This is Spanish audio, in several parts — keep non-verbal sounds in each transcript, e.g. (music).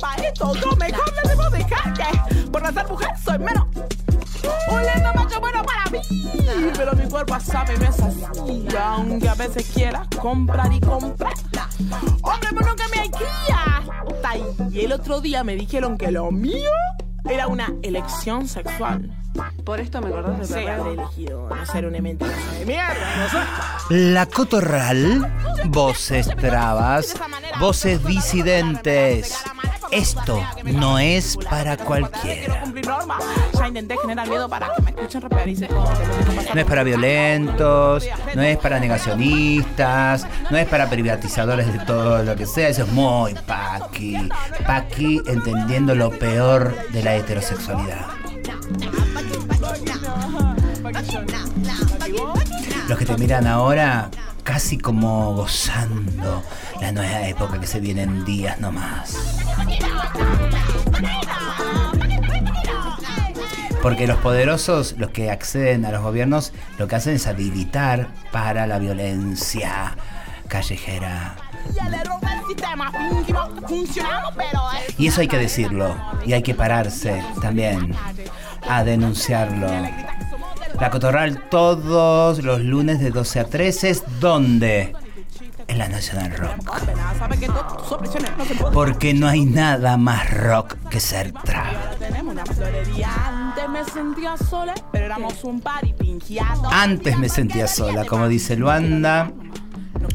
Pa' esto, yo mejor le debo dejar que por ser mujer soy menos. Un lindo macho bueno para mí. Pero mi cuerpo sabe me sacia, aunque a veces quiera comprar y comprar. Hombre, pero nunca me hay cría. Y el otro día me dijeron que lo mío era una elección sexual. Por esto me acordás de habré elegido no ser una mentira de mierda. La Cotorral, voces trabas, voces disidentes. Esto no es para cualquiera. No es para violentos, no es para negacionistas, no es para privatizadores de todo lo que sea. Eso es muy paqui. Paqui entendiendo lo peor de la heterosexualidad. Los que te miran ahora casi como gozando la nueva época que se viene en días nomás. Porque los poderosos, los que acceden a los gobiernos, lo que hacen es habilitar para la violencia callejera. Y eso hay que decirlo. Y hay que pararse también a denunciarlo. La Cotorral todos los lunes de 12 a 13 es donde? En la National Rock. Porque no hay nada más rock que ser florería. Antes me sentía sola, como dice Luanda.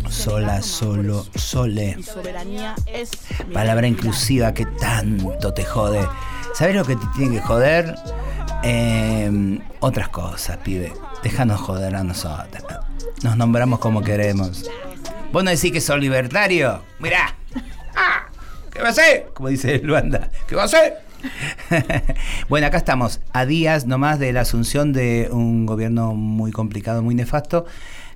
Sola, solo, sole. Palabra inclusiva que tanto te jode. ¿Sabes lo que te tiene que joder? Eh, otras cosas, pibe. Déjanos joder a nosotros. Nos nombramos como queremos. ¿Vos no decís que sos libertario? Mirá. Ah, ¿Qué va a hacer? Como dice Luanda. ¿Qué va a hacer? (laughs) bueno, acá estamos, a días nomás de la asunción de un gobierno muy complicado, muy nefasto,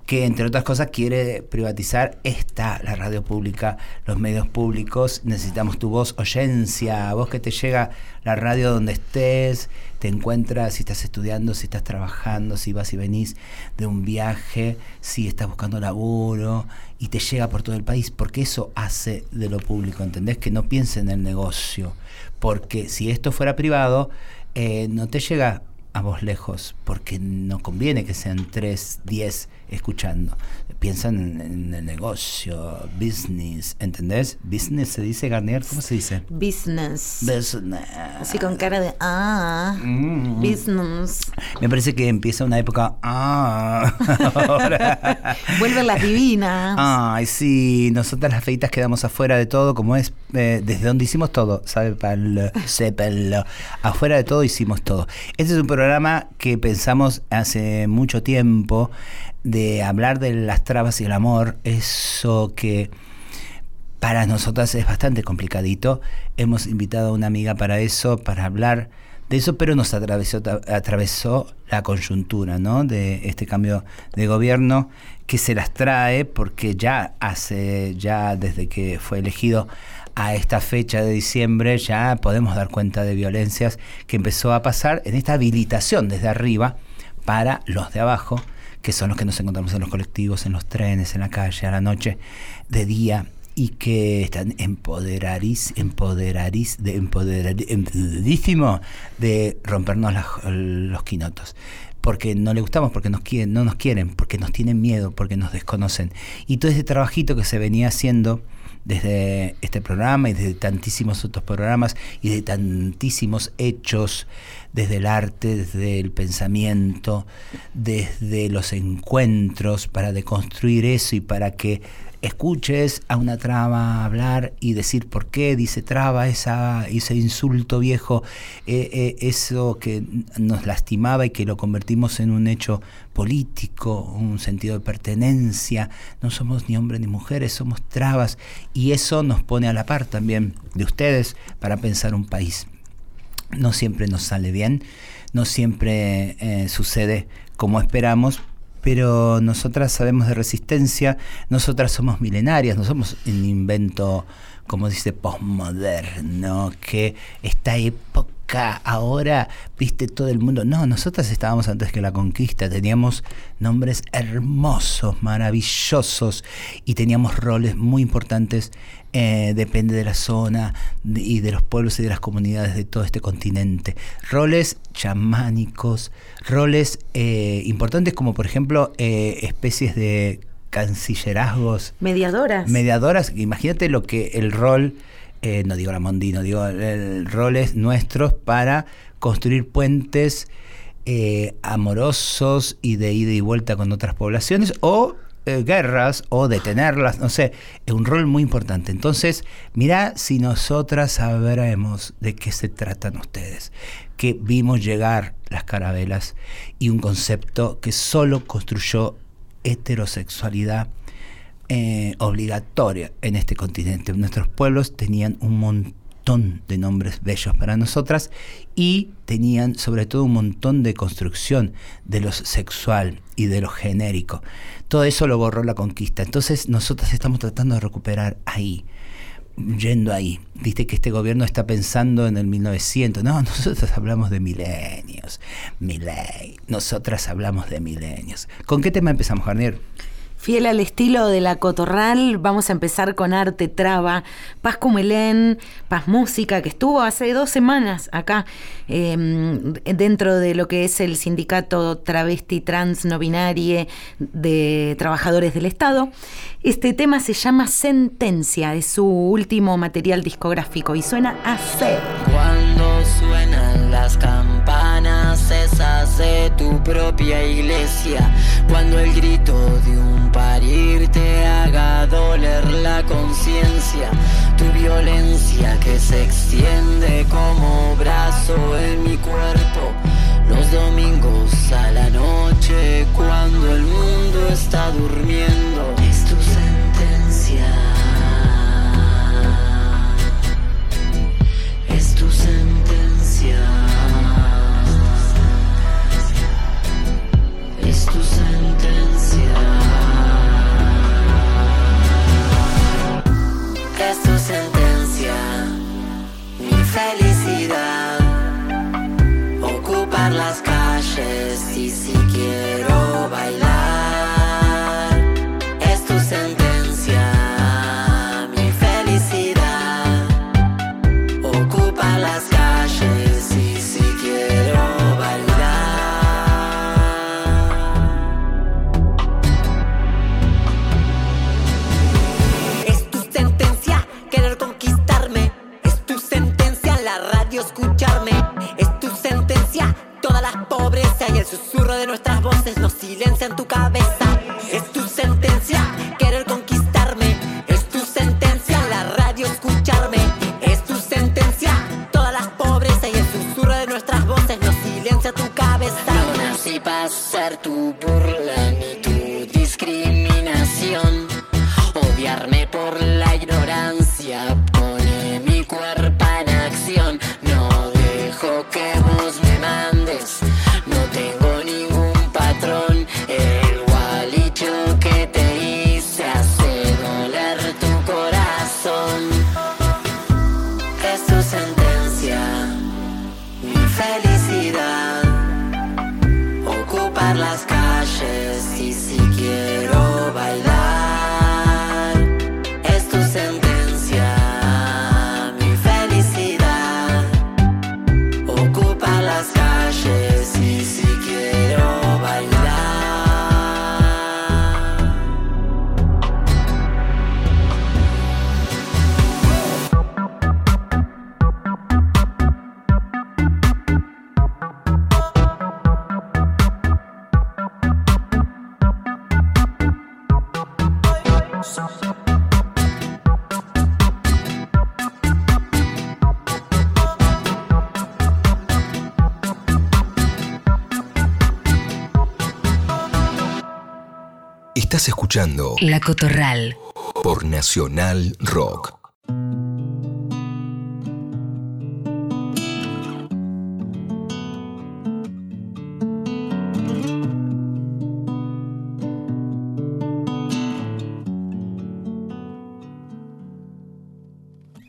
que entre otras cosas quiere privatizar esta, la radio pública, los medios públicos. Necesitamos tu voz, oyencia, vos que te llega la radio donde estés, te encuentras si estás estudiando, si estás trabajando, si vas y venís de un viaje, si estás buscando laburo y te llega por todo el país, porque eso hace de lo público, ¿entendés? Que no piense en el negocio, porque si esto fuera privado, eh, no te llega a vos lejos, porque no conviene que sean 3, 10 escuchando. Piensan en, en el negocio, business, ¿entendés? Business se dice, Garnier, ¿cómo se dice? Business. Business. Así con cara de ah. Mm. Business. Me parece que empieza una época. Ah, (laughs) ahora. Vuelven las divinas. Ay, sí, nosotras las feitas quedamos afuera de todo, como es eh, desde donde hicimos todo, ¿sabe? Pal, sepel, afuera de todo hicimos todo. Este es un programa que pensamos hace mucho tiempo de hablar de las trabas y el amor, eso que para nosotras es bastante complicadito. Hemos invitado a una amiga para eso, para hablar de eso, pero nos atravesó, atravesó la coyuntura ¿no? de este cambio de gobierno que se las trae porque ya hace, ya desde que fue elegido a esta fecha de diciembre, ya podemos dar cuenta de violencias que empezó a pasar en esta habilitación desde arriba para los de abajo, que son los que nos encontramos en los colectivos, en los trenes, en la calle, a la noche, de día, y que están empoderarís, empoderarís, de empoderadísimo de rompernos las- los quinotos. Porque no le gustamos, porque nos quieren, no nos quieren, porque nos tienen miedo, porque nos desconocen. Y todo ese trabajito que se venía haciendo desde este programa y desde tantísimos otros programas y de tantísimos hechos, desde el arte, desde el pensamiento, desde los encuentros, para deconstruir eso y para que escuches a una traba hablar y decir por qué dice traba esa, ese insulto viejo, eh, eh, eso que nos lastimaba y que lo convertimos en un hecho político, un sentido de pertenencia. No somos ni hombres ni mujeres, somos trabas y eso nos pone a la par también de ustedes para pensar un país. No siempre nos sale bien, no siempre eh, sucede como esperamos, pero nosotras sabemos de resistencia, nosotras somos milenarias, no somos un invento, como dice, postmoderno, que esta época ahora, viste todo el mundo. No, nosotras estábamos antes que la conquista, teníamos nombres hermosos, maravillosos y teníamos roles muy importantes, eh, depende de la zona y de los pueblos y de las comunidades de todo este continente. Roles chamánicos, roles eh, importantes como por ejemplo eh, especies de cancillerazgos Mediadoras. mediadoras, imagínate lo que el rol, eh, no digo la Mondino, digo el roles nuestros para construir puentes eh, amorosos y de ida y vuelta con otras poblaciones o eh, guerras o detenerlas, no sé, es un rol muy importante. Entonces, mirá si nosotras sabremos de qué se tratan ustedes, que vimos llegar las carabelas y un concepto que solo construyó heterosexualidad eh, obligatoria en este continente. Nuestros pueblos tenían un montón de nombres bellos para nosotras y tenían sobre todo un montón de construcción de lo sexual y de lo genérico. Todo eso lo borró la conquista. Entonces nosotras estamos tratando de recuperar ahí yendo ahí. Viste que este gobierno está pensando en el 1900. No, (laughs) nosotros hablamos de milenios. Miley. Nosotras hablamos de milenios. ¿Con qué tema empezamos, Garnier? Fiel al estilo de la cotorral, vamos a empezar con Arte Traba, Paz Cumelén, Paz Música, que estuvo hace dos semanas acá eh, dentro de lo que es el sindicato travesti trans no binarie de trabajadores del Estado. Este tema se llama Sentencia, es su último material discográfico y suena así. Cuando suenan las campanas, esas de tu propia iglesia. Cuando el grito de un parir te haga doler la conciencia. Tu violencia que se extiende como brazo en mi cuerpo. Los domingos a la noche, cuando las escuchando La Cotorral. por Nacional Rock.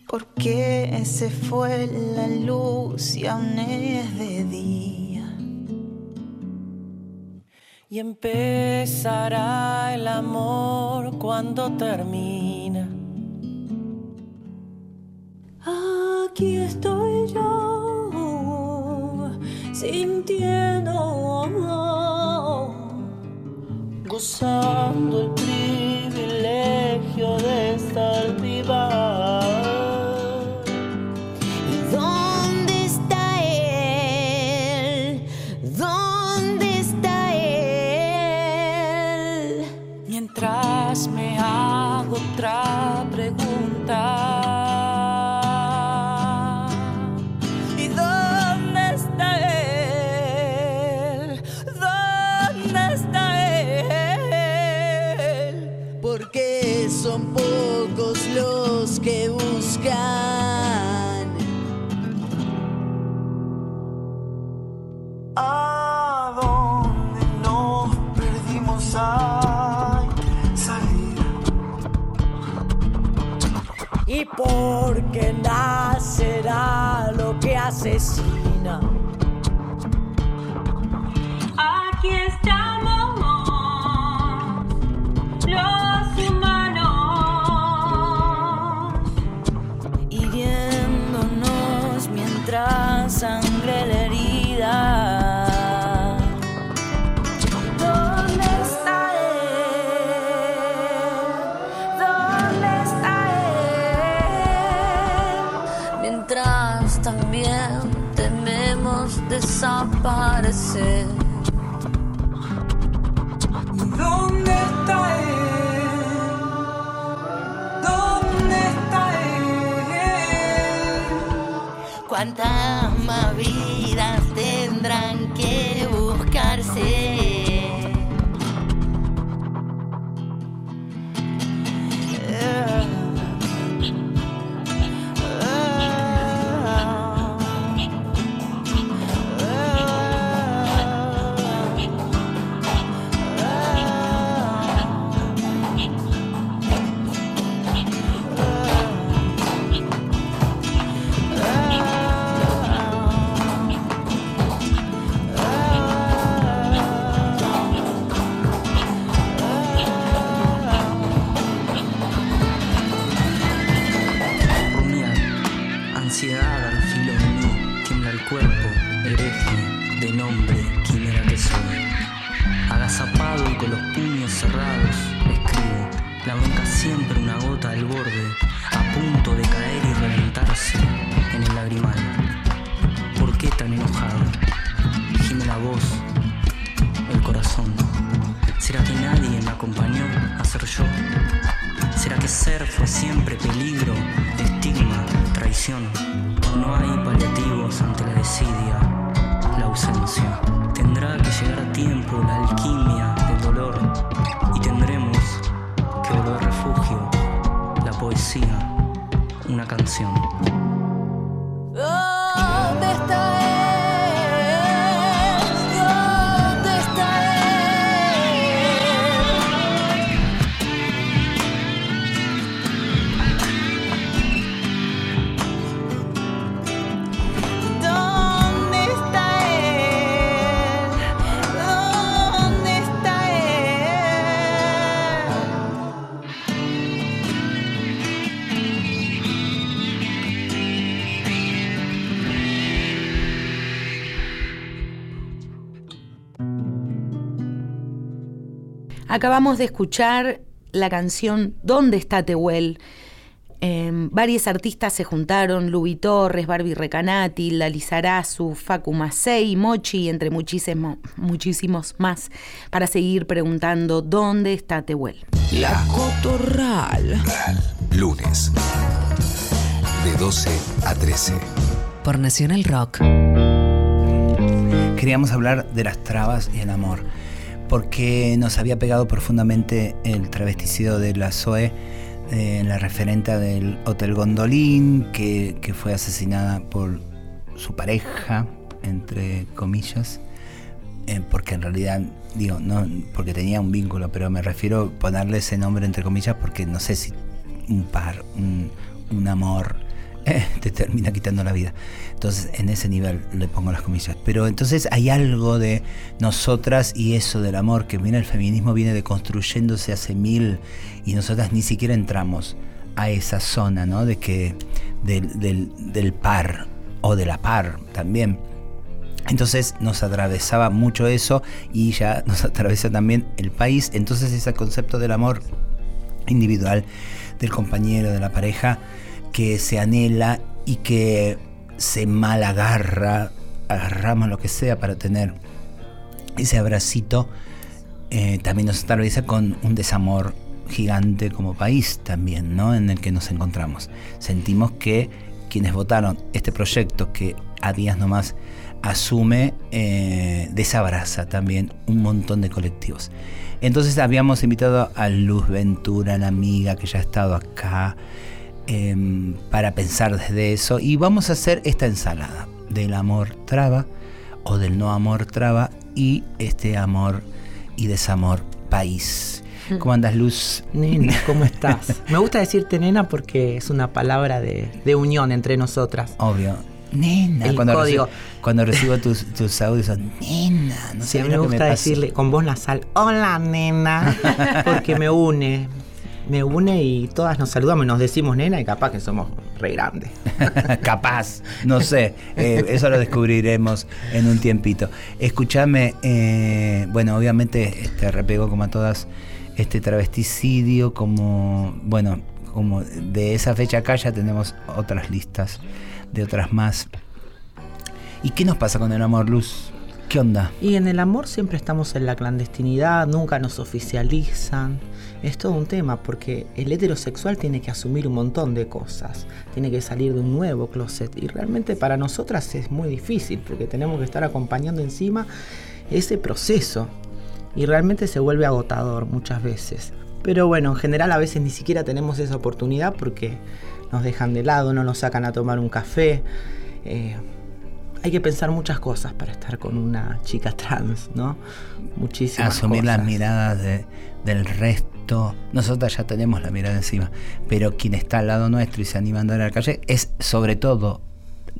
¿Por qué que se fue la luz y aún es de día. Y empezará el amor cuando termina. Aquí estoy yo, sintiendo, gozando el Acabamos de escuchar la canción ¿Dónde está Tehuel? Eh, varios artistas se juntaron, Lubi Torres, Barbie Recanati, Lali Sarazu, Facu Macei, Mochi, entre muchísimos, muchísimos más, para seguir preguntando ¿Dónde está Tehuel? La Cotorral. lunes. De 12 a 13. Por Nacional Rock. Queríamos hablar de las trabas y el amor, porque nos había pegado profundamente el travesticido de la Zoe, eh, la referente del Hotel Gondolín, que, que fue asesinada por su pareja, entre comillas, eh, porque en realidad, digo, no porque tenía un vínculo, pero me refiero a ponerle ese nombre entre comillas porque no sé si un par, un, un amor (laughs) te termina quitando la vida. Entonces, en ese nivel le pongo las comillas. Pero entonces hay algo de nosotras y eso del amor, que viene el feminismo, viene deconstruyéndose hace mil y nosotras ni siquiera entramos a esa zona, ¿no? De que del, par o de la par también. Entonces nos atravesaba mucho eso y ya (laughs) nos atraviesa también el país. Entonces ese concepto del amor individual, del compañero, de la pareja, que se anhela y que se mal agarra, agarramos lo que sea para tener ese abracito, eh, también nos atraviesa con un desamor gigante como país también, ¿no? En el que nos encontramos. Sentimos que quienes votaron este proyecto que a días nomás asume, eh, desabraza también un montón de colectivos. Entonces habíamos invitado a Luz Ventura, la amiga que ya ha estado acá, eh, para pensar desde eso. Y vamos a hacer esta ensalada del amor traba o del no amor traba y este amor y desamor país. ¿Cómo andas, Luz? Nena, (laughs) ¿cómo estás? Me gusta decirte nena porque es una palabra de, de unión entre nosotras. Obvio. Nena, El cuando, código. Recibo, cuando recibo tus, tus audios son nena, no Sí, sé a mí me que gusta pasa. decirle con voz nasal, hola nena, (laughs) porque me une. Me une y todas nos saludamos y nos decimos nena y capaz que somos re grandes. (laughs) Capaz, no sé, eh, eso lo descubriremos en un tiempito. Escúchame, eh, bueno, obviamente este repego como a todas este travesticidio, como, bueno, como de esa fecha acá ya tenemos otras listas de otras más. ¿Y qué nos pasa con el amor, Luz? ¿Qué onda? Y en el amor siempre estamos en la clandestinidad, nunca nos oficializan. Es todo un tema porque el heterosexual tiene que asumir un montón de cosas, tiene que salir de un nuevo closet y realmente para nosotras es muy difícil porque tenemos que estar acompañando encima ese proceso y realmente se vuelve agotador muchas veces. Pero bueno, en general a veces ni siquiera tenemos esa oportunidad porque nos dejan de lado, no nos sacan a tomar un café. eh, hay que pensar muchas cosas para estar con una chica trans, ¿no? Muchísimas Asumir las miradas de- del resto. Nosotras ya tenemos la mirada encima, pero quien está al lado nuestro y se anima a andar a la calle es sobre todo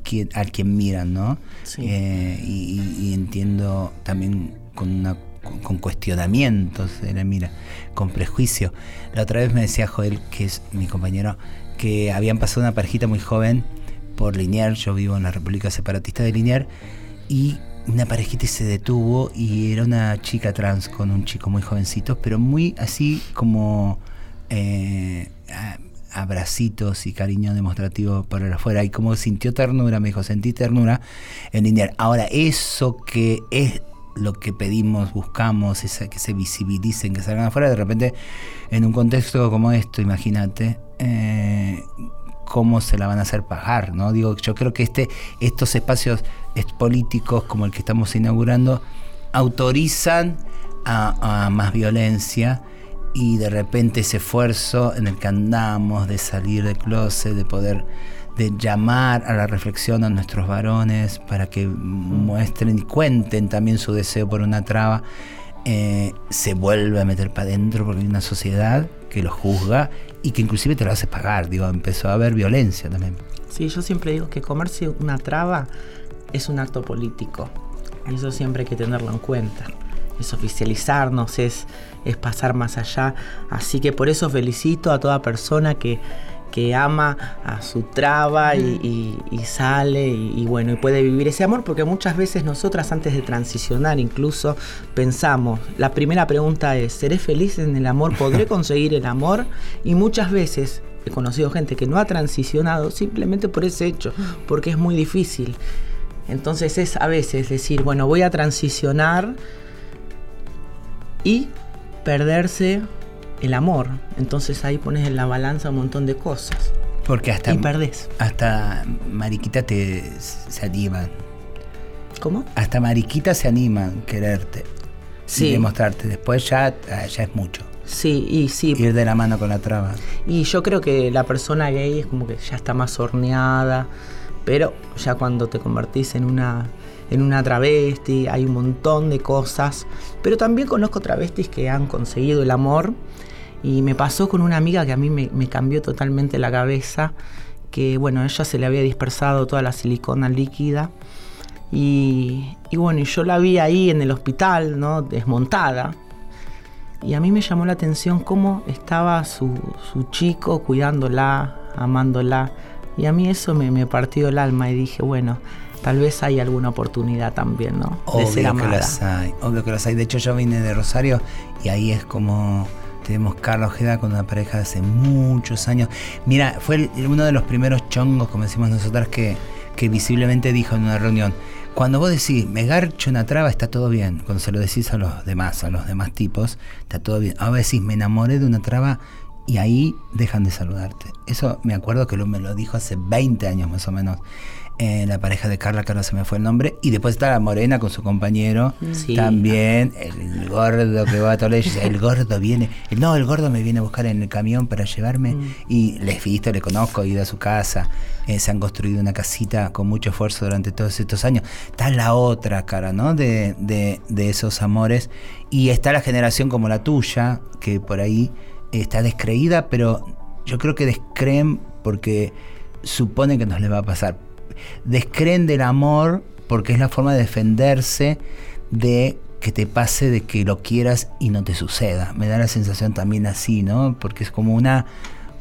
quien, al quien miran, ¿no? Sí. Eh, y, entiendo también con una con, con cuestionamientos se le mira, con prejuicio. La otra vez me decía Joel, que es mi compañero, que habían pasado una parejita muy joven por Liniers, yo vivo en la República Separatista de Liniers, y una parejita se detuvo y era una chica trans con un chico muy jovencito, pero muy así como eh, abracitos y cariño demostrativo el afuera y como sintió ternura, me dijo, sentí ternura en Liniers. Ahora, eso que es lo que pedimos, buscamos, esa, que se visibilicen, que salgan afuera, de repente en un contexto como esto, imagínate, eh, cómo se la van a hacer pagar, ¿no? Digo, yo creo que este, estos espacios es- políticos como el que estamos inaugurando autorizan a, más violencia y de repente ese esfuerzo en el que andamos de salir del closet, de poder de llamar a la reflexión a nuestros varones para que muestren y cuenten también su deseo por una traba, eh, se vuelve a meter para adentro porque hay una sociedad que lo juzga y que inclusive te lo hace pagar. Digo, empezó a haber violencia también. Sí, yo siempre digo que comerse una traba es un acto político. Eso siempre hay que tenerlo en cuenta. Es oficializarnos, es, es pasar más allá. Así que por eso felicito a toda persona que, que ama a su traba y, y- y sale y, y bueno, y puede vivir ese amor, porque muchas veces nosotras antes de transicionar incluso pensamos, la primera pregunta es, ¿seré feliz en el amor? ¿Podré (laughs) conseguir el amor? Y muchas veces he conocido gente que no ha transicionado simplemente por ese hecho, porque es muy difícil. Entonces es a veces decir, bueno, voy a transicionar y perderse el amor. Entonces ahí pones en la balanza un montón de cosas. Porque hasta, Y perdés. hasta Mariquita te, se animan. ¿Cómo? Hasta Mariquita se animan a quererte. Sí. Y demostrarte. Después ya, ah, ya es mucho. Sí, y sí. Ir de la mano con la traba. Y yo creo que la persona gay es como que ya está más horneada, pero ya cuando te convertís en una en una travesti, hay un montón de cosas, pero también conozco travestis que han conseguido el amor y me pasó con una amiga que a mí me, cambió totalmente la cabeza, que bueno, ella se le había dispersado toda la silicona líquida. Y, bueno, yo la vi ahí en el hospital, ¿no? Desmontada. Y a mí me llamó la atención cómo estaba su, su chico cuidándola, amándola. Y a mí eso me, me partió el alma y dije, bueno, tal vez hay alguna oportunidad también, ¿no? De ser Obvio que las hay, obvio que las hay. De hecho, yo vine de Rosario y ahí es como tenemos Carlos Ojeda con una pareja de hace muchos años. Mira, fue el- uno de los primeros chongos, como decimos nosotras, que, que visiblemente dijo en una reunión. Cuando vos decís, me garcho una traba, está todo bien. Cuando se lo decís a los demás, a los demás tipos, está todo bien. Ahora decís, me enamoré de una traba y ahí dejan de saludarte. Eso me acuerdo que lo, me lo dijo hace 20 años más o menos. Eh, la pareja de Carla, que ahora se me fue el nombre. Y después está la morena con su compañero. Sí. También el gordo que va a dice, el gordo viene. No, el gordo me viene a buscar en el camión para llevarme. Y les visto, le conozco, he ido a su casa. eh, se han construido una casita con mucho esfuerzo durante todos estos años. Está la otra cara, ¿no? De, de, de esos amores. Y está la generación como la tuya, que por ahí está descreída, pero yo creo que descreen porque suponen que nos le va a pasar. Descreen del amor porque es la forma de defenderse de que te pase, de que lo quieras y no te suceda. Me da la sensación también así, ¿no? Porque es como una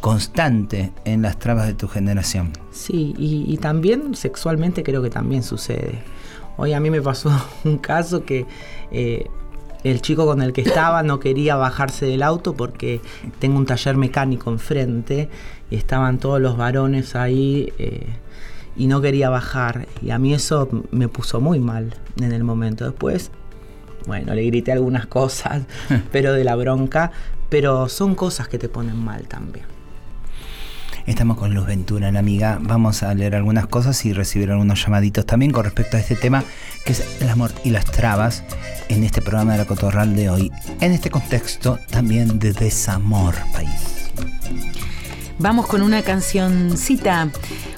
constante en las trabas de tu generación. Sí, y, también sexualmente creo que también sucede. Hoy a mí me pasó (laughs) un caso que eh, el chico con el que estaba no quería bajarse del auto porque tengo un taller mecánico enfrente y estaban todos los varones ahí eh, y no quería bajar. Y a mí eso me puso muy mal en el momento. Después, bueno, le grité algunas cosas, pero de la bronca, pero son cosas que te ponen mal también. Estamos con Luz Ventura, la amiga. Vamos a leer algunas cosas y recibir algunos llamaditos también con respecto a este tema que es el amor y las trabas en este programa de la Cotorral de hoy. En este contexto también de desamor, país. Vamos con una cancioncita,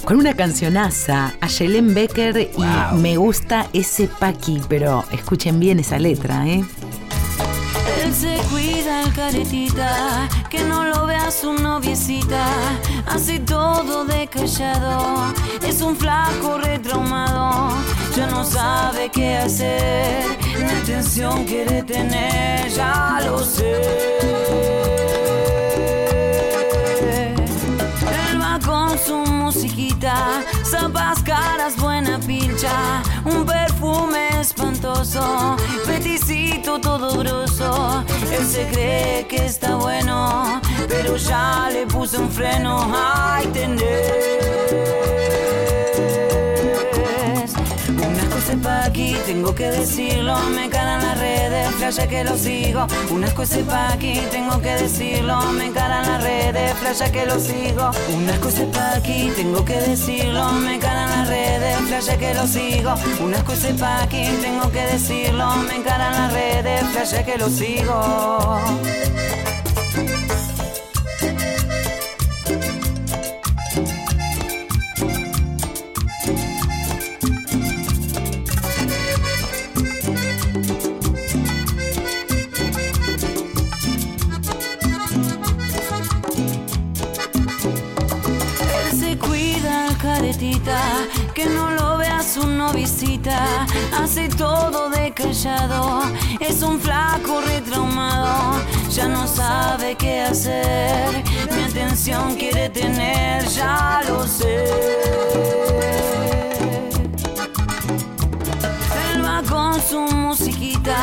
con una cancionaza a Yelén Becker y Wow. me gusta ese paqui, pero escuchen bien esa letra, ¿eh? Él se cuida el caretita, que no lo vea su noviecita, hace todo de callado, es un flaco retraumado, ya no sabe qué hacer, la atención quiere tener, ya lo sé. Buena pincha, un perfume espantoso, peticito todo grosso. Él se cree que está bueno, pero ya le puse un freno. Ay, tenés. Unas cosas pa' aquí, tengo que decirlo. Me encaran las redes, flasha que lo sigo. Unas cosas pa' aquí, tengo que decirlo. Me encaran las redes, flasha que lo sigo. Unas cosas pa' aquí, tengo que decirlo. Me encaran las redes, flasha que lo sigo. Unas cosas pa' aquí, tengo que decirlo. Me encaran las redes, flasha que lo sigo. Que no lo vea su novisita. Hace todo de callado, es un flaco retraumado. Ya no sabe qué hacer, mi atención quiere tener, ya lo sé. Él va con su musiquita,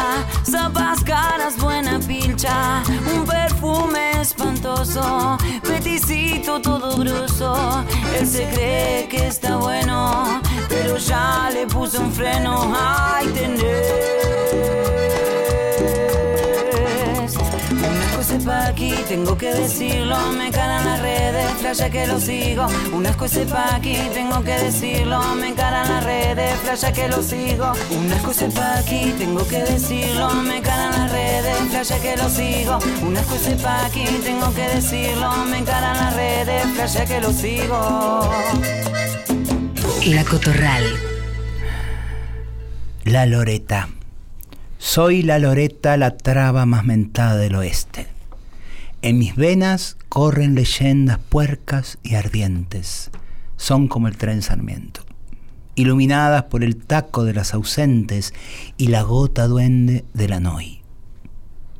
zapas caras, buena pilcha, un perfume espantoso, peticito todo grueso. Él se cree que está bueno, pero ya le puse un freno. Ay, tenés. Pa' aquí, tengo que decirlo. Me encaran las redes, flasha que lo sigo. Unas cosas pa' aquí, tengo que decirlo. Me encaran las redes, flasha que lo sigo. Unas cosas pa' aquí, tengo que decirlo. Me encaran las redes, flasha que lo sigo. Unas cosas pa' aquí, tengo que decirlo. Me encaran las redes, flasha que lo sigo. La Cotorral. La Loreta. Soy la Loreta, la traba más mentada del oeste. En mis venas corren leyendas puercas y ardientes. son como el tren Sarmiento, iluminadas por el taco de las ausentes y la gota duende de la noy.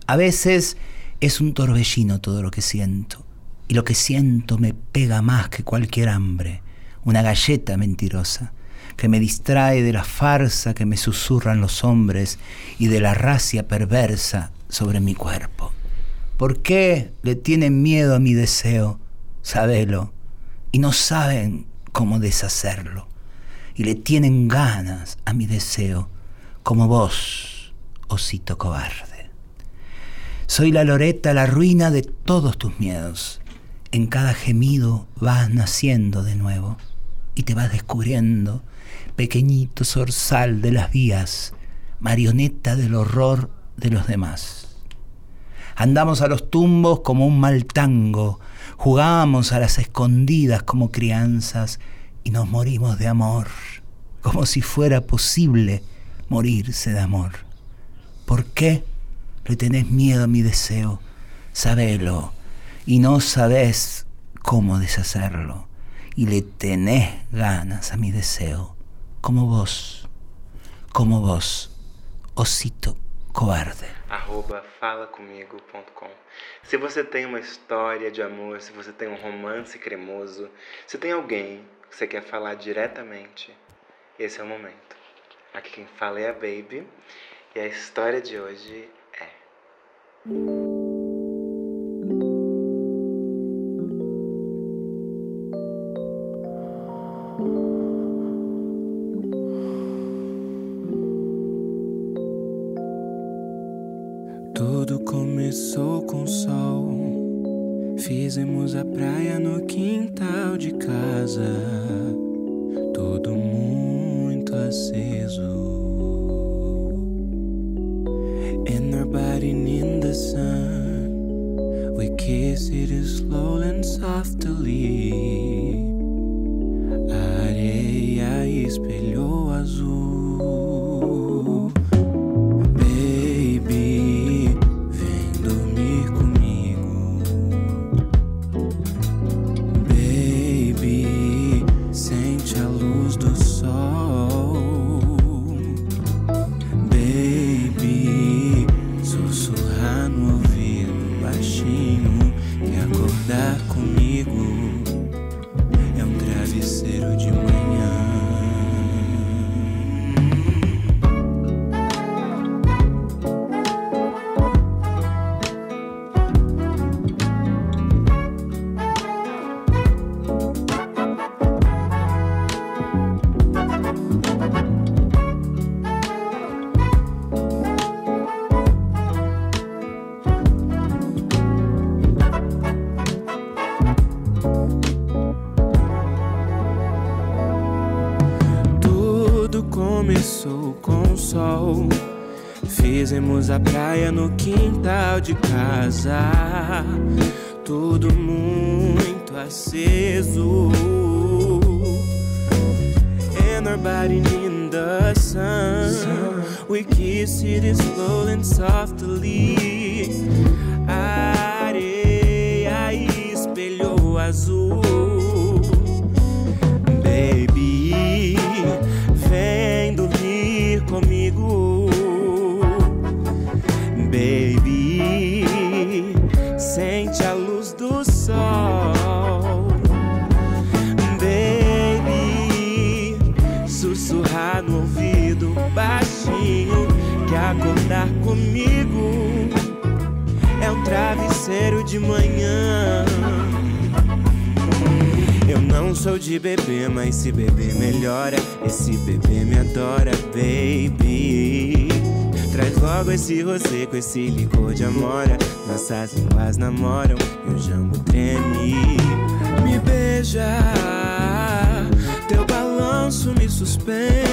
A veces es un torbellino todo lo que siento, y lo que siento me pega más que cualquier hambre, una galleta mentirosa que me distrae de la farsa que me susurran los hombres y de la racia perversa sobre mi cuerpo. ¿Por qué le tienen miedo a mi deseo? Sabelo. Y no saben cómo deshacerlo. Y le tienen ganas a mi deseo, como vos, osito cobarde. Soy la loreta, la ruina de todos tus miedos. En cada gemido vas naciendo de nuevo y te vas descubriendo, pequeñito zorzal de las vías, marioneta del horror de los demás. Andamos a los tumbos como un mal tango, jugamos a las escondidas como crianzas y nos morimos de amor, como si fuera posible morirse de amor. ¿Por qué le tenés miedo a mi deseo? Sabelo, y no sabés cómo deshacerlo, y le tenés ganas a mi deseo, como vos, como vos, osito cobarde. Arroba falacomigo.com. Se você tem uma história de amor, se você tem um romance cremoso, se tem alguém que você quer falar diretamente, esse é o momento. Aqui quem fala é a Baby e a história de hoje é. Quintal de casa. Tudo muito aceso. And our body in the sun. We kiss it slowly and softly. A areia espelhou azul. Travesseiro de manhã. Eu não sou de bebê, mas se beber melhora. Esse bebê me adora, baby. Traz logo esse rosé com esse licor de amora. Nossas línguas namoram e o jambo treme. Me beija, teu balanço me suspende.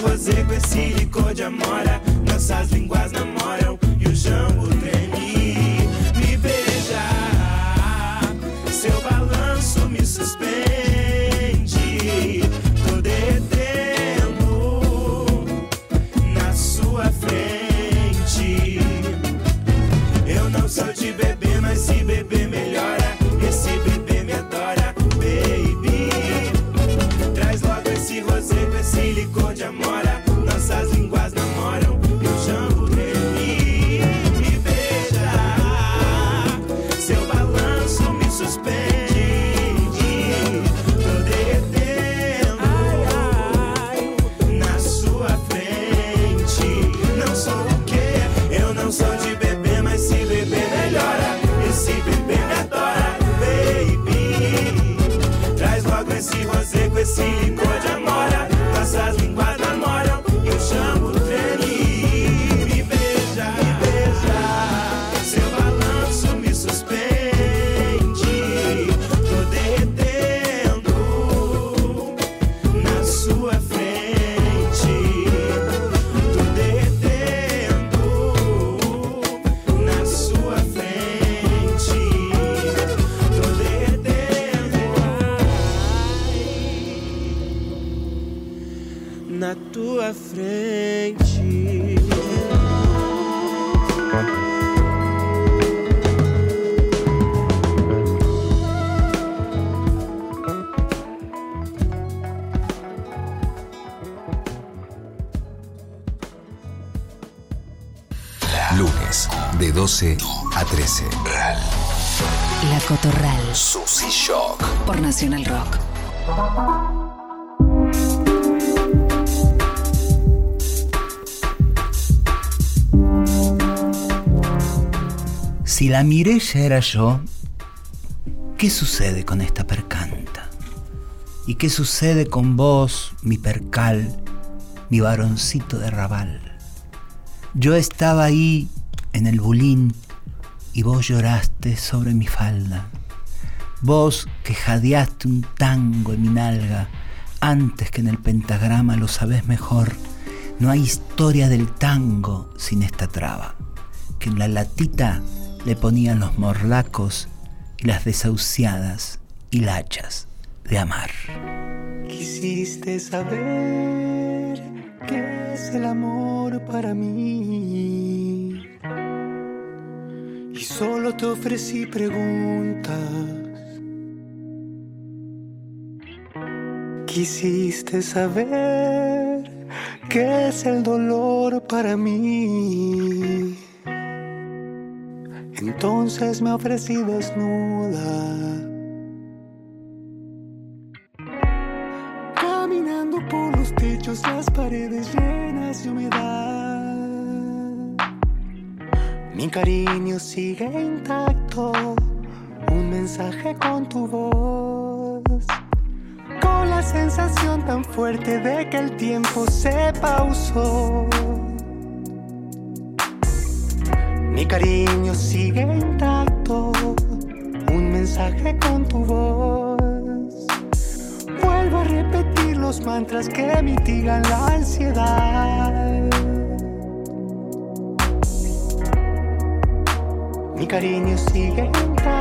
Rosé com esse licor de amora. Nossas línguas namoram Por Nacional Rock. Si la Mirella era yo, ¿qué sucede con esta percanta? ¿Y qué sucede con vos, mi percal, mi varoncito de rabal? Yo estaba ahí en el bulín y vos lloraste sobre mi falda. Vos que jadeaste un tango en mi nalga antes que en el pentagrama lo sabés mejor. No hay historia del tango sin esta traba, que en la latita le ponían los morlacos y las desahuciadas hilachas de amar. Quisiste saber qué es el amor para mí. Y solo te ofrecí preguntas. Quisiste saber qué es el dolor para mí. Entonces me ofrecí desnuda. Caminando por los techos, las paredes llenas de humedad. Mi cariño sigue intacto, un mensaje con tu voz. La sensación tan fuerte de que el tiempo se pausó. Mi cariño sigue intacto, un mensaje con tu voz. Vuelvo a repetir los mantras que mitigan la ansiedad. Mi cariño sigue intacto.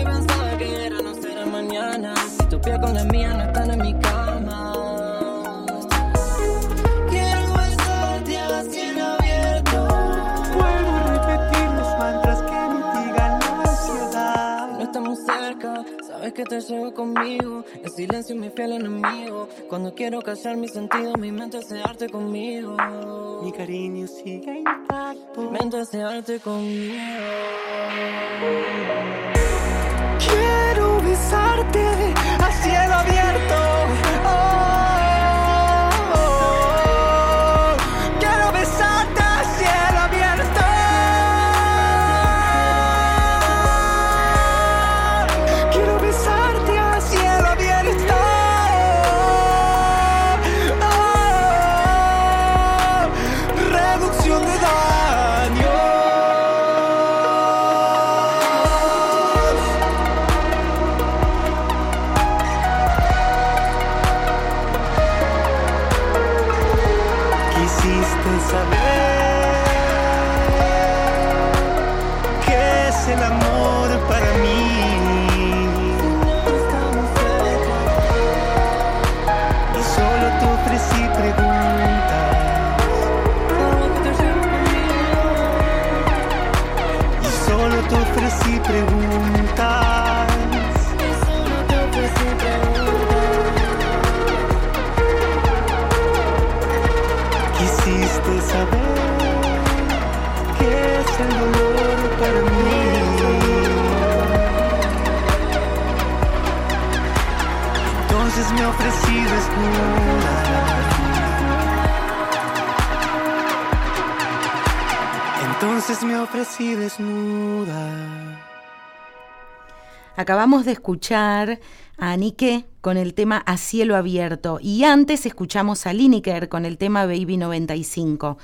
Que pensaba que era no será mañana. Si tu piel con la mía no están en mi cama. Quiero besarte a cielo abierto. Vuelvo a repetir los mantras que mitigan la ansiedad. No estamos cerca, sabes que te llevo conmigo. En silencio mi fiel enemigo. Cuando quiero callar mis sentidos, mi mente hace arte conmigo. Mi cariño sigue intacto. Mi mente hace arte conmigo. Besarte a cielo abierto. Me ofrecí desnuda. Entonces me ofrecí desnuda. Acabamos de escuchar a Anike con el tema A cielo abierto y antes escuchamos a Lineker con el tema Baby 95.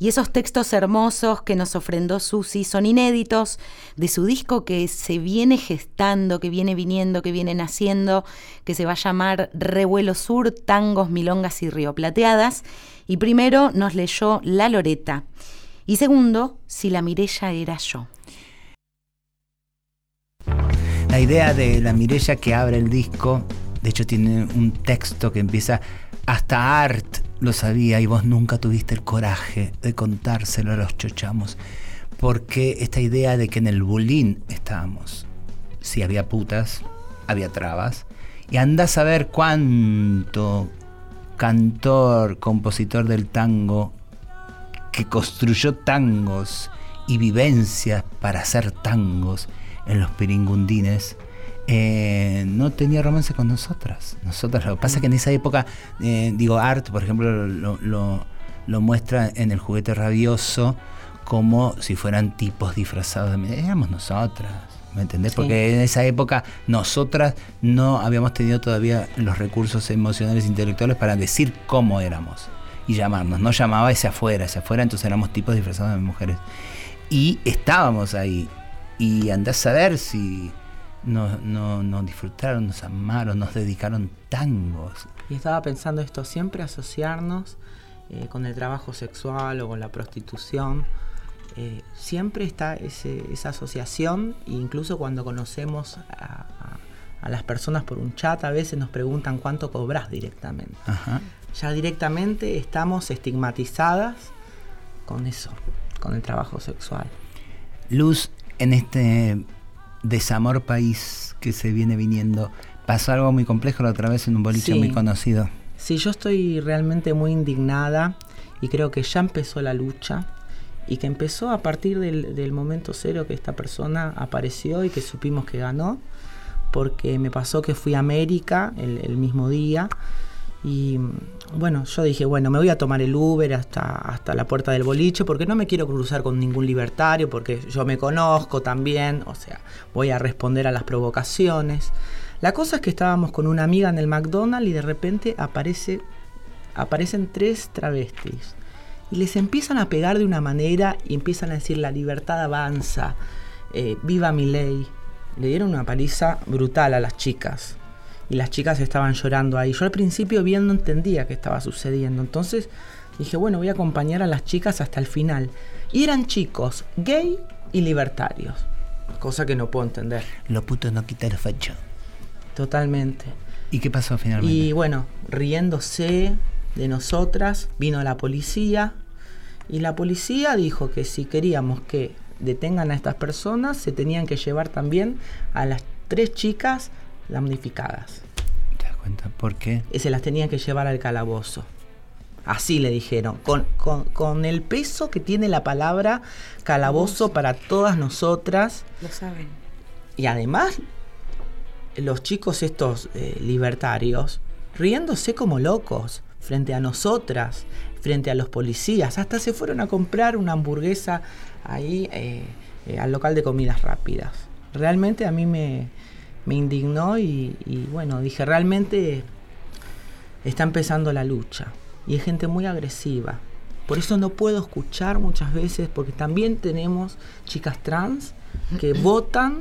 Y esos textos hermosos que nos ofrendó Susi son inéditos de su disco que se viene gestando, que viene viniendo, que viene naciendo, que se va a llamar Revuelo Sur, Tangos, Milongas y Río Plateadas. Y primero nos leyó La Loreta. Y segundo, Si la Mirella era yo. La idea de la Mirella que abre el disco, de hecho tiene un texto que empieza, hasta Art lo sabía y vos nunca tuviste el coraje de contárselo a los chochamos, porque esta idea de que en el bullying estábamos, si había putas, había trabas, y andás a ver cuánto cantor, compositor del tango, que construyó tangos y vivencias para hacer tangos, en los piringundines, eh, no tenía romance con nosotras. Nosotras, lo que pasa es que en esa época, eh, digo, Art, por ejemplo, lo, lo, lo, muestra en el juguete rabioso como si fueran tipos disfrazados de... Éramos nosotras. ¿Me entendés? Porque en esa época nosotras no habíamos tenido todavía los recursos emocionales e intelectuales para decir cómo éramos y llamarnos. No llamaba ese afuera, ese afuera, entonces éramos tipos disfrazados de mujeres. Y estábamos ahí y andás a ver si nos, no, no disfrutaron, nos amaron, nos dedicaron tangos. Y estaba pensando esto, siempre asociarnos eh, con el trabajo sexual o con la prostitución. Eh, siempre está ese, esa asociación, e incluso cuando conocemos a, a, a, las personas por un chat, a veces nos preguntan cuánto cobras directamente. Ajá. Ya directamente estamos estigmatizadas con eso, con el trabajo sexual. Luz, en este desamor país que se viene viniendo, pasó algo muy complejo la otra vez en un boliche sí. muy conocido. Sí, yo estoy realmente muy indignada y creo que ya empezó la lucha y que empezó a partir del, del momento cero que esta persona apareció y que supimos que ganó, porque me pasó que fui a América el, el mismo día y bueno, yo dije, bueno, me voy a tomar el Uber hasta, hasta la puerta del boliche porque no me quiero cruzar con ningún libertario, porque yo me conozco también, o sea, voy a responder a las provocaciones. La cosa es que estábamos con una amiga en el McDonald's y de repente aparece, aparecen tres travestis y les empiezan a pegar de una manera y empiezan a decir la libertad avanza, eh, viva mi ley. Le dieron una paliza brutal a las chicas y las chicas estaban llorando ahí. Yo al principio bien no entendía qué estaba sucediendo, entonces dije, bueno, voy a acompañar a las chicas hasta el final. Y eran chicos gay y libertarios, cosa que no puedo entender. Lo puto no quita el facho. Totalmente. ¿Y qué pasó finalmente? Y bueno, riéndose de nosotras, vino la policía y la policía dijo que si queríamos que detengan a estas personas, se tenían que llevar también a las tres chicas damnificadas. ¿Te das cuenta? ¿Por qué? Y se las tenían que llevar al calabozo. Así le dijeron, con, con- con el peso que tiene la palabra calabozo para todas nosotras. Lo saben. Y además, los chicos estos eh, libertarios, riéndose como locos frente a nosotras, frente a los policías, hasta se fueron a comprar una hamburguesa ahí eh, eh, al local de comidas rápidas. Realmente a mí me, me indignó y, y bueno, dije, realmente está empezando la lucha. Y es gente muy agresiva. Por eso no puedo escuchar muchas veces, porque también tenemos chicas trans que (laughs) votan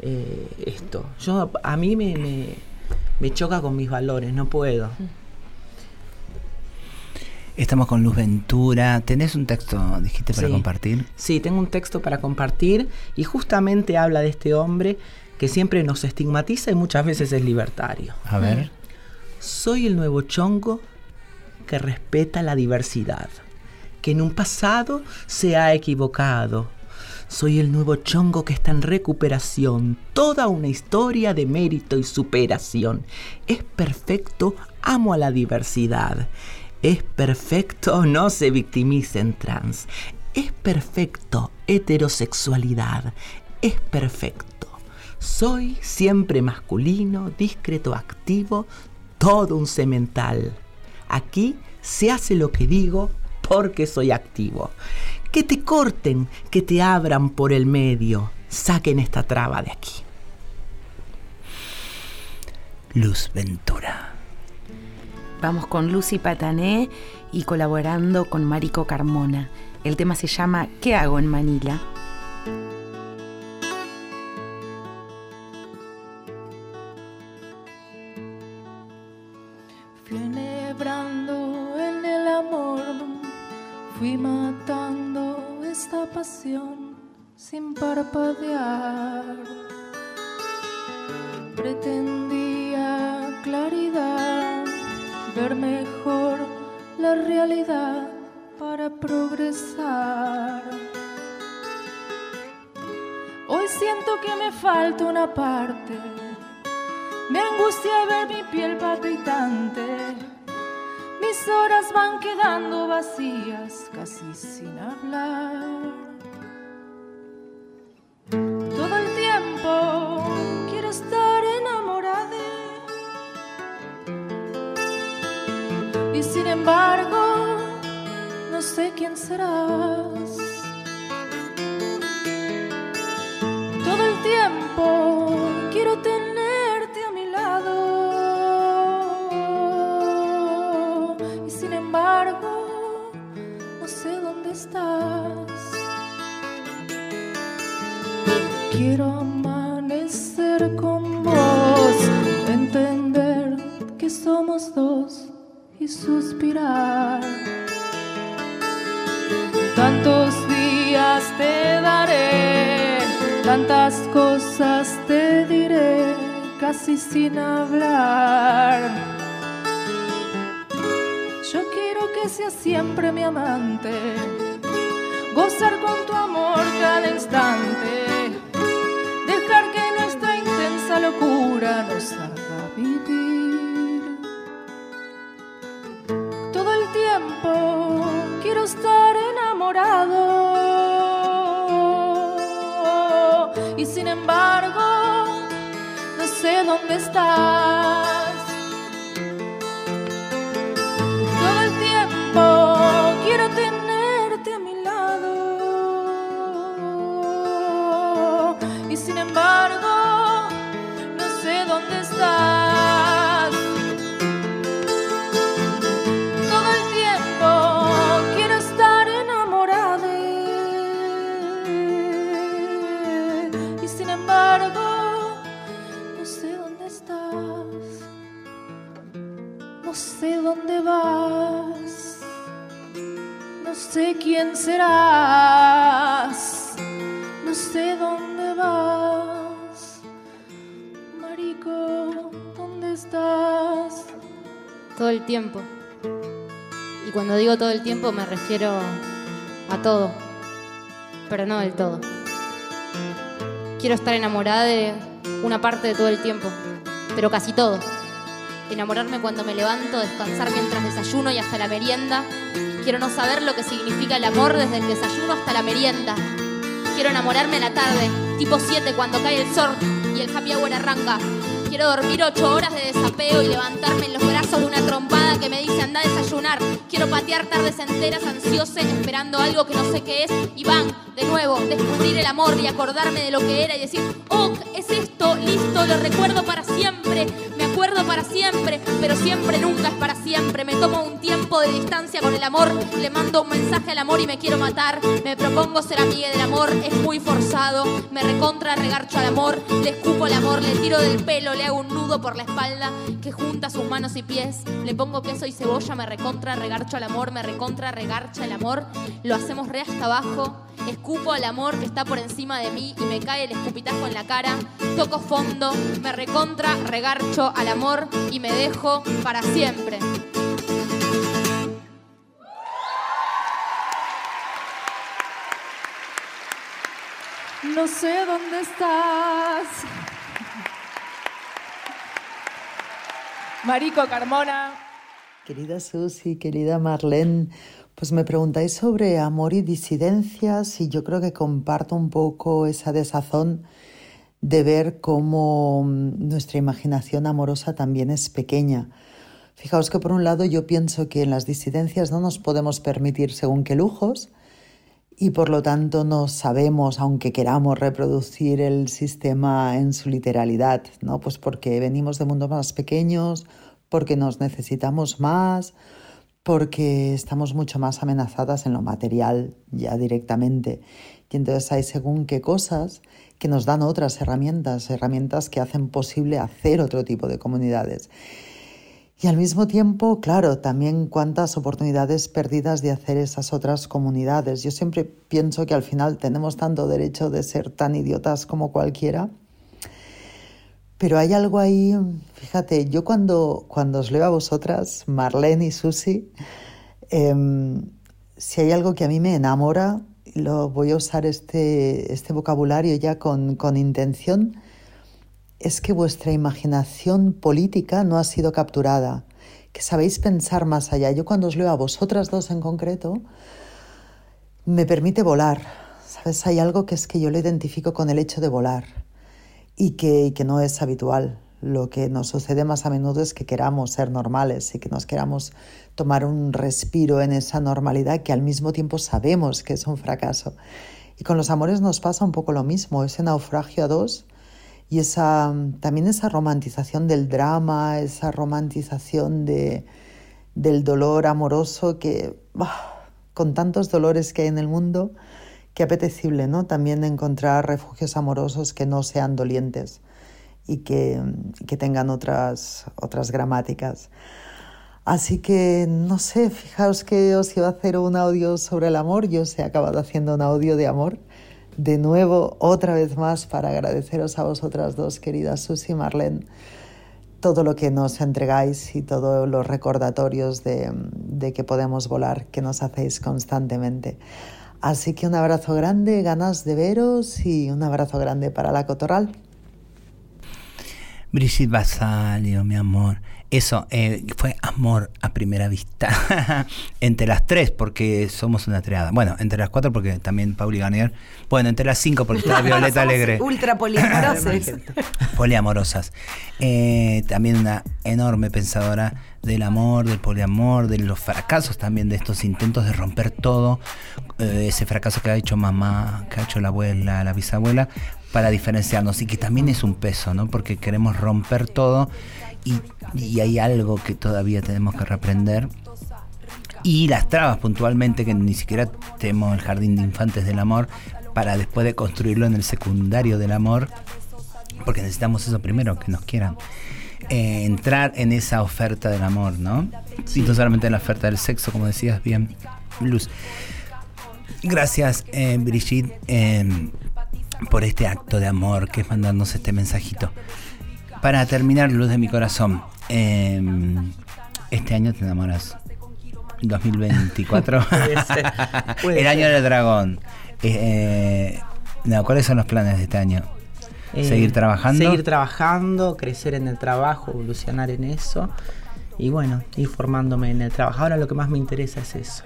eh, esto. Yo a mí me, me, me choca con mis valores, no puedo. Estamos con Luz Ventura. ¿Tenés un texto, dijiste, para Sí. compartir? Sí, tengo un texto para compartir y justamente habla de este hombre que siempre nos estigmatiza y muchas veces es libertario. A ver. Soy el nuevo chongo que respeta la diversidad, que en un pasado se ha equivocado. Soy el nuevo chongo que está en recuperación, toda una historia de mérito y superación. Es perfecto, amo a la diversidad. Es perfecto, no se victimicen trans. Es perfecto, heterosexualidad. Es perfecto. Soy siempre masculino, discreto, activo, todo un semental. Aquí se hace lo que digo porque soy activo. Que te corten, que te abran por el medio. Saquen esta traba de aquí. Luz Ventura. Vamos con Lucy Patané y colaborando con Marico Carmona. El tema se llama ¿Qué hago en Manila? Parpadear. Pretendía claridad, ver mejor la realidad para progresar. Hoy siento que me falta una parte. Me angustia ver mi piel palpitante. Mis horas van quedando vacías, casi sin hablar. Embargo, no sé quién serás. Todo el tiempo quiero tenerte a mi lado. Y sin embargo, no sé dónde estás. Quiero amanecer con vos, entender que somos dos y suspirar. Tantos días te daré, tantas cosas te diré, casi sin hablar. Yo quiero que seas siempre mi amante, gozar con tu amor cada instante, dejar que nuestra intensa locura nos haga vivir. Estar enamorado y sin embargo no sé dónde estás. Sé quién serás, no sé dónde vas, Marico, ¿dónde estás? Todo el tiempo. Y cuando digo todo el tiempo me refiero a todo, pero no del todo. Quiero estar enamorada de una parte de todo el tiempo, pero casi todo. Enamorarme cuando me levanto, descansar mientras desayuno y hasta la merienda. Quiero no saber lo que significa el amor desde el desayuno hasta la merienda. Quiero enamorarme a la tarde, tipo 7 cuando cae el sol y el happy hour arranca. Quiero dormir 8 horas de desapeo y levantarme en los brazos de una trompada que me dice anda a desayunar. Quiero patear tardes enteras ansiosa esperando algo que no sé qué es. Y van, de nuevo, descubrir el amor y acordarme de lo que era y decir, oh, es esto, listo, lo recuerdo para siempre. Me acuerdo para siempre, pero siempre nunca es para siempre. Me tomo un tiempo de distancia con el amor, le mando un mensaje al amor y me quiero matar. Me propongo ser amiga del amor, es muy forzado. Me recontra regarcho al amor, le escupo el amor, le tiro del pelo, le hago un nudo por la espalda que junta sus manos y pies. Le pongo queso y cebolla, me recontra regarcho al amor, me recontra regarcha el amor. Lo hacemos re hasta abajo. Escupo al amor que está por encima de mí y me cae el escupitajo en la cara. Toco fondo, me recontra regarcho al amor y me dejo para siempre. No sé dónde estás. Marico Carmona. Querida Susi, querida Marlene, pues me preguntáis sobre amor y disidencias y yo creo que comparto un poco esa desazón de ver cómo mm, nuestra imaginación amorosa también es pequeña. Fijaos que por un lado yo pienso que en las disidencias no nos podemos permitir según qué lujos y por lo tanto no sabemos, aunque queramos reproducir el sistema en su literalidad, ¿no? Pues porque venimos de mundos más pequeños, porque nos necesitamos más, porque estamos mucho más amenazadas en lo material ya directamente. Y entonces hay según qué cosas que nos dan otras herramientas, herramientas que hacen posible hacer otro tipo de comunidades. Y al mismo tiempo, claro, también cuántas oportunidades perdidas de hacer esas otras comunidades. Yo siempre pienso que al final tenemos tanto derecho de ser tan idiotas como cualquiera. Pero hay algo ahí, fíjate, yo cuando, cuando os leo a vosotras, Marlene y Susi, em, si hay algo que a mí me enamora, lo voy a usar este, este vocabulario ya con, con intención, es que vuestra imaginación política no ha sido capturada, que sabéis pensar más allá. Yo cuando os leo a vosotras dos en concreto, me permite volar. ¿Sabes? Hay algo que es que yo lo identifico con el hecho de volar y que, que no es habitual. Lo que nos sucede más a menudo es que queramos ser normales y que nos queramos tomar un respiro en esa normalidad que al mismo tiempo sabemos que es un fracaso. Y con los amores nos pasa un poco lo mismo, ese naufragio a dos y esa, también esa romantización del drama, esa romantización de, del dolor amoroso que, bah, con tantos dolores que hay en el mundo, qué apetecible, ¿no? También encontrar refugios amorosos que no sean dolientes y que, que tengan otras, otras gramáticas. Así que, no sé, fijaos que os iba a hacer un audio sobre el amor, yo os he acabado haciendo un audio de amor de nuevo, otra vez más, para agradeceros a vosotras dos, queridas Susi y Marlene, todo lo que nos entregáis y todos los recordatorios de, de, que podemos volar que nos hacéis constantemente. Así que un abrazo grande, ganas de veros y un abrazo grande para la Cotorral. Brigitte Basalio, mi amor. Eso eh, fue amor a primera vista. (laughs) entre las tres, porque somos una triada. Bueno, entre las cuatro, porque también Pauli Garnier. Bueno, entre las cinco, porque está (laughs) Violeta Alegre. Ultra (laughs) poliamorosas. poliamorosas. Eh, también una enorme pensadora del amor, del poliamor, de los fracasos también, de estos intentos de romper todo. Eh, ese fracaso que ha hecho mamá, que ha hecho la abuela, la bisabuela, para diferenciarnos y que también es un peso, ¿no? Porque queremos romper todo y, y hay algo que todavía tenemos que reprender. Y las trabas puntualmente, que ni siquiera tenemos el jardín de infantes del amor, para después de construirlo en el secundario del amor, porque necesitamos eso primero, que nos quieran. Eh, entrar en esa oferta del amor, ¿no? Sí. Y no solamente en la oferta del sexo, como decías bien, Luz. Gracias, eh, Brigitte, eh, por este acto de amor que es mandarnos este mensajito. Para terminar, Luz de mi corazón, eh, este año te enamoras. 2024. Puede ser, (laughs) puede El año ser. del dragón. Eh, no, ¿Cuáles son los planes de este año? Eh, seguir trabajando. Seguir trabajando, crecer en el trabajo, evolucionar en eso. Y bueno, ir formándome en el trabajo. Ahora lo que más me interesa es eso.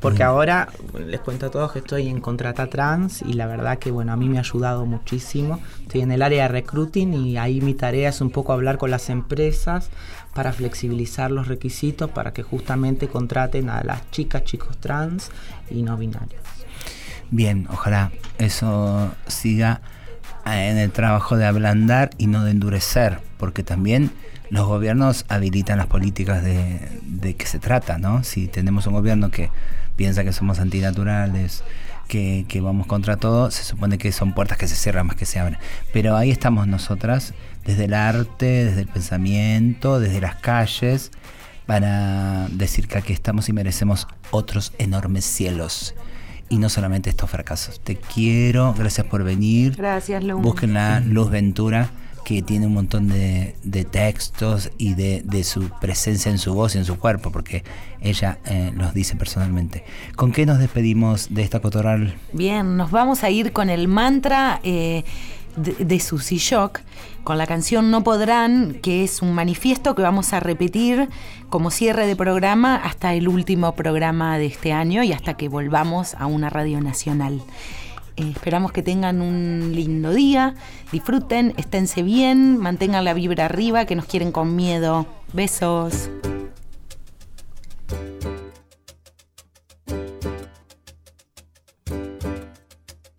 Porque Bien. ahora les cuento a todos que estoy en Contrata Trans y la verdad que bueno, a mí me ha ayudado muchísimo. Estoy en el área de recruiting y ahí mi tarea es un poco hablar con las empresas para flexibilizar los requisitos para que justamente contraten a las chicas, chicos trans y no binarios. Bien, ojalá eso siga eh, en el trabajo de ablandar y no de endurecer, porque también los gobiernos habilitan las políticas de, de que se trata, ¿no? Si tenemos un gobierno que piensa que somos antinaturales, que, que vamos contra todo, se supone que son puertas que se cierran más que se abren. Pero ahí estamos nosotras, desde el arte, desde el pensamiento, desde las calles, para decir que aquí estamos y merecemos otros enormes cielos. Y no solamente estos fracasos. Te quiero, gracias por venir. Gracias, Lu. Busquen la Luz Ventura, que tiene un montón de, de textos y de, de su presencia en su voz y en su cuerpo, porque ella eh, los dice personalmente. ¿Con qué nos despedimos de esta cotorral? Bien, nos vamos a ir con el mantra eh, de, de Susy Shock, con la canción No Podrán, que es un manifiesto que vamos a repetir como cierre de programa hasta el último programa de este año y hasta que volvamos a una radio nacional. Eh, esperamos que tengan un lindo día, disfruten, esténse bien, mantengan la vibra arriba, que nos quieren con miedo. Besos.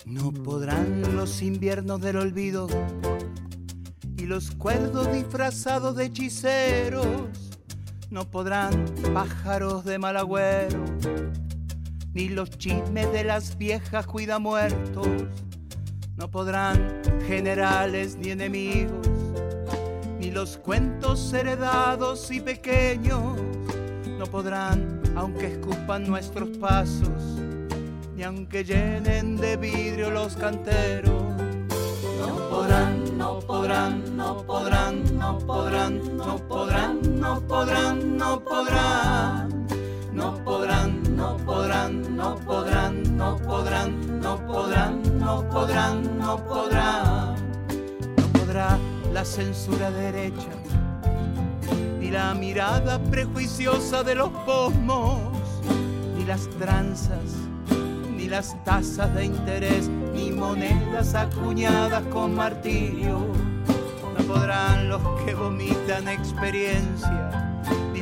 No podrán los inviernos del olvido y los cuerdos disfrazados de hechiceros. No podrán pájaros de mal agüero, ni los chismes de las viejas cuida muertos. No podrán generales ni enemigos, ni los cuentos heredados y pequeños. No podrán, aunque escupan nuestros pasos, ni aunque llenen de vidrio los canteros. No podrán, no podrán, no podrán, no podrán, no podrán, no podrán, no podrán. No podrán, no podrán, no podrán, no podrán, no podrán, no podrán, no podrá la censura derecha, ni la mirada prejuiciosa de los posmos, ni las tranzas ni las tasas de interés, ni monedas acuñadas con martirio. No podrán los que vomitan experiencia,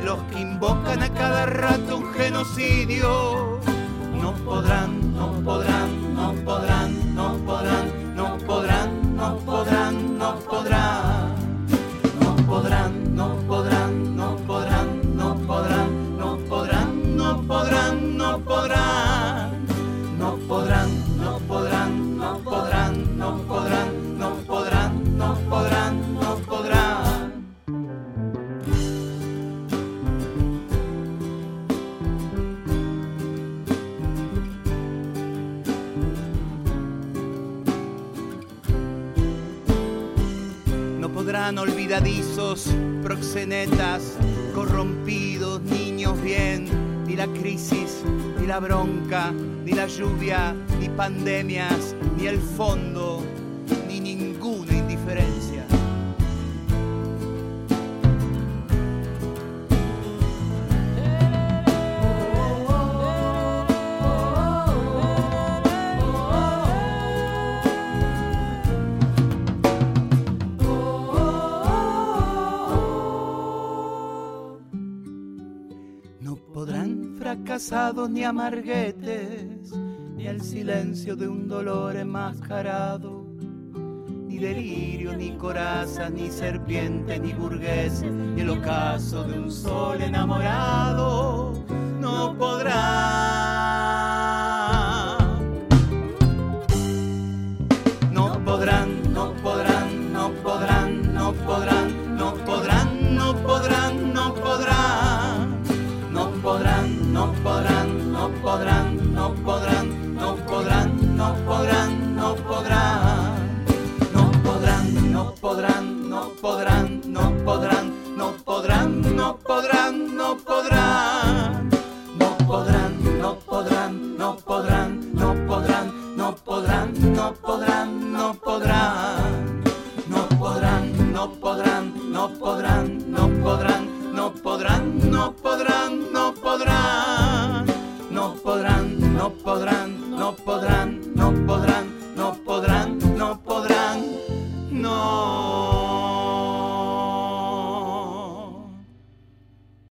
los que invocan a cada rato un genocidio. No podrán, no podrán, no podrán, no podrán, Olvidadizos, proxenetas, corrompidos, niños bien, ni la crisis, ni la bronca, ni la lluvia, ni pandemias, ni el fondo, ni ninguna indiferencia. Ni amarguetes, ni el silencio de un dolor enmascarado, ni delirio, ni coraza, ni serpiente, ni burgués, ni el ocaso de un sol enamorado. No podrán. Podrán,